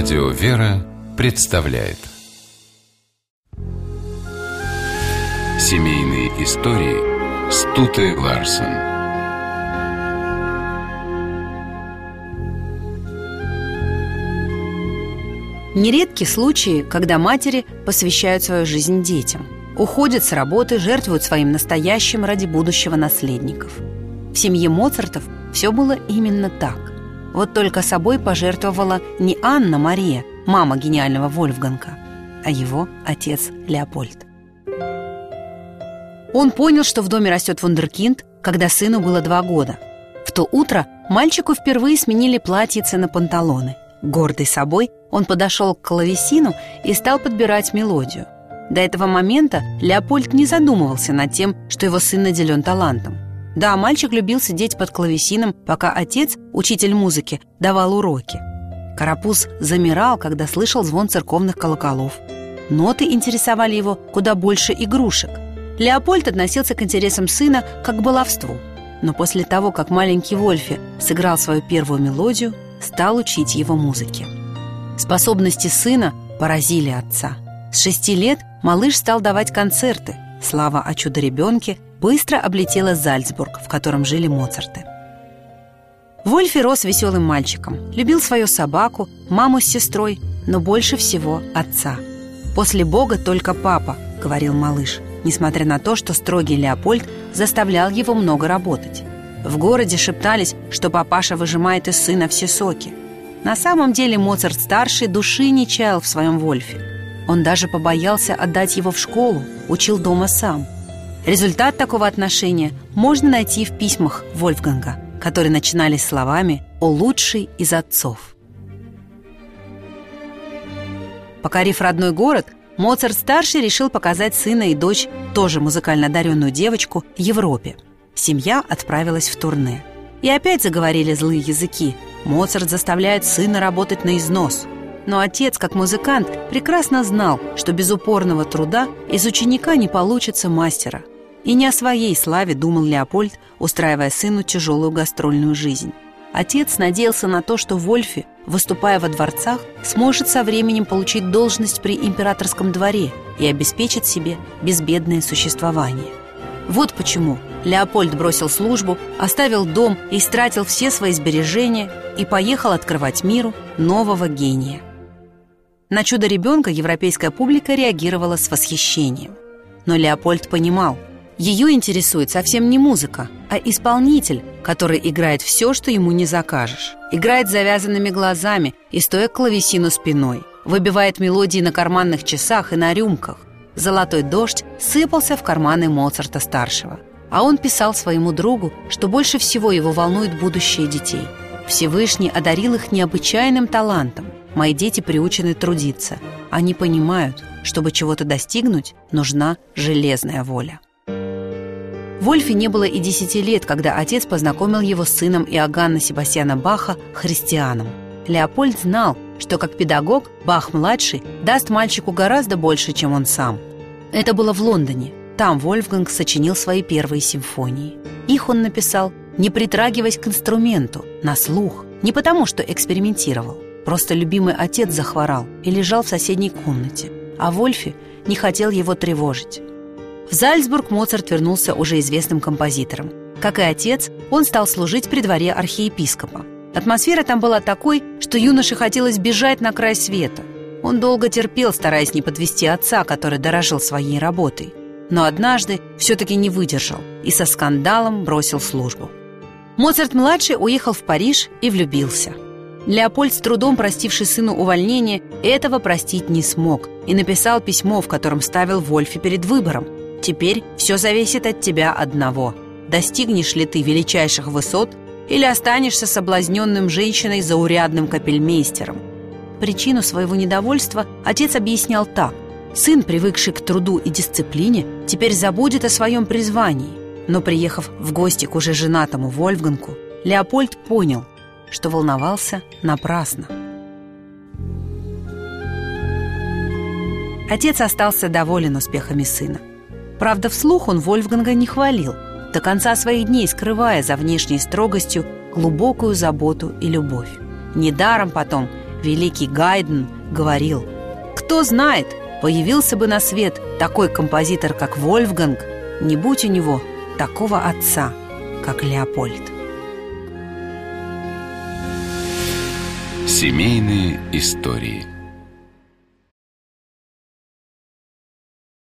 Радио «Вера» представляет. Семейные истории Стуты Ларсен Нередки случаи, когда матери посвящают свою жизнь детям Уходят с работы, жертвуют своим настоящим ради будущего наследников. В семье Моцартов все было именно так вот только собой пожертвовала не Анна Мария, мама гениального Вольфганга, а его отец Леопольд. Он понял, что в доме растет вундеркинд, когда сыну было два года. В то утро мальчику впервые сменили платьице на панталоны. Гордый собой, он подошел к клавесину и стал подбирать мелодию. До этого момента Леопольд не задумывался над тем, что его сын наделен талантом. Да, мальчик любил сидеть под клавесином, пока отец, учитель музыки, давал уроки. Карапуз замирал, когда слышал звон церковных колоколов. Ноты интересовали его куда больше игрушек. Леопольд относился к интересам сына как к баловству. Но после того, как маленький Вольфи сыграл свою первую мелодию, стал учить его музыке. Способности сына поразили отца. С шести лет малыш стал давать концерты. Слава о чудо-ребенке быстро облетела Зальцбург, в котором жили Моцарты. Вольфи рос веселым мальчиком, любил свою собаку, маму с сестрой, но больше всего отца. «После Бога только папа», — говорил малыш, несмотря на то, что строгий Леопольд заставлял его много работать. В городе шептались, что папаша выжимает из сына все соки. На самом деле Моцарт-старший души не чаял в своем Вольфе. Он даже побоялся отдать его в школу, учил дома сам — Результат такого отношения можно найти в письмах Вольфганга, которые начинались словами «О лучший из отцов». Покорив родной город, Моцарт-старший решил показать сына и дочь, тоже музыкально одаренную девочку, Европе. Семья отправилась в турне. И опять заговорили злые языки. Моцарт заставляет сына работать на износ. Но отец, как музыкант, прекрасно знал, что без упорного труда из ученика не получится мастера – и не о своей славе думал Леопольд, устраивая сыну тяжелую гастрольную жизнь. Отец надеялся на то, что Вольфи, выступая во дворцах, сможет со временем получить должность при императорском дворе и обеспечить себе безбедное существование. Вот почему Леопольд бросил службу, оставил дом и истратил все свои сбережения и поехал открывать миру нового гения. На чудо ребенка европейская публика реагировала с восхищением. Но Леопольд понимал, ее интересует совсем не музыка, а исполнитель, который играет все, что ему не закажешь. Играет завязанными глазами и стоя к клавесину спиной. Выбивает мелодии на карманных часах и на рюмках. Золотой дождь сыпался в карманы Моцарта-старшего. А он писал своему другу, что больше всего его волнует будущее детей. Всевышний одарил их необычайным талантом. Мои дети приучены трудиться. Они понимают, чтобы чего-то достигнуть, нужна железная воля. Вольфе не было и десяти лет, когда отец познакомил его с сыном Иоганна Себастьяна Баха, христианом. Леопольд знал, что как педагог Бах-младший даст мальчику гораздо больше, чем он сам. Это было в Лондоне. Там Вольфганг сочинил свои первые симфонии. Их он написал, не притрагиваясь к инструменту, на слух, не потому что экспериментировал. Просто любимый отец захворал и лежал в соседней комнате, а Вольфи не хотел его тревожить. В Зальцбург Моцарт вернулся уже известным композитором. Как и отец, он стал служить при дворе архиепископа. Атмосфера там была такой, что юноше хотелось бежать на край света. Он долго терпел, стараясь не подвести отца, который дорожил своей работой. Но однажды все-таки не выдержал и со скандалом бросил службу. Моцарт-младший уехал в Париж и влюбился. Леопольд, с трудом простивший сыну увольнение, этого простить не смог и написал письмо, в котором ставил Вольфи перед выбором – Теперь все зависит от тебя одного. Достигнешь ли ты величайших высот или останешься соблазненным женщиной заурядным капельмейстером? Причину своего недовольства отец объяснял так. Сын, привыкший к труду и дисциплине, теперь забудет о своем призвании. Но приехав в гости к уже женатому Вольфгангу, Леопольд понял, что волновался напрасно. Отец остался доволен успехами сына. Правда, вслух он Вольфганга не хвалил, до конца своих дней скрывая за внешней строгостью глубокую заботу и любовь. Недаром потом Великий Гайден говорил «Кто знает, появился бы на свет такой композитор, как Вольфганг, не будь у него такого отца, как Леопольд». Семейные истории –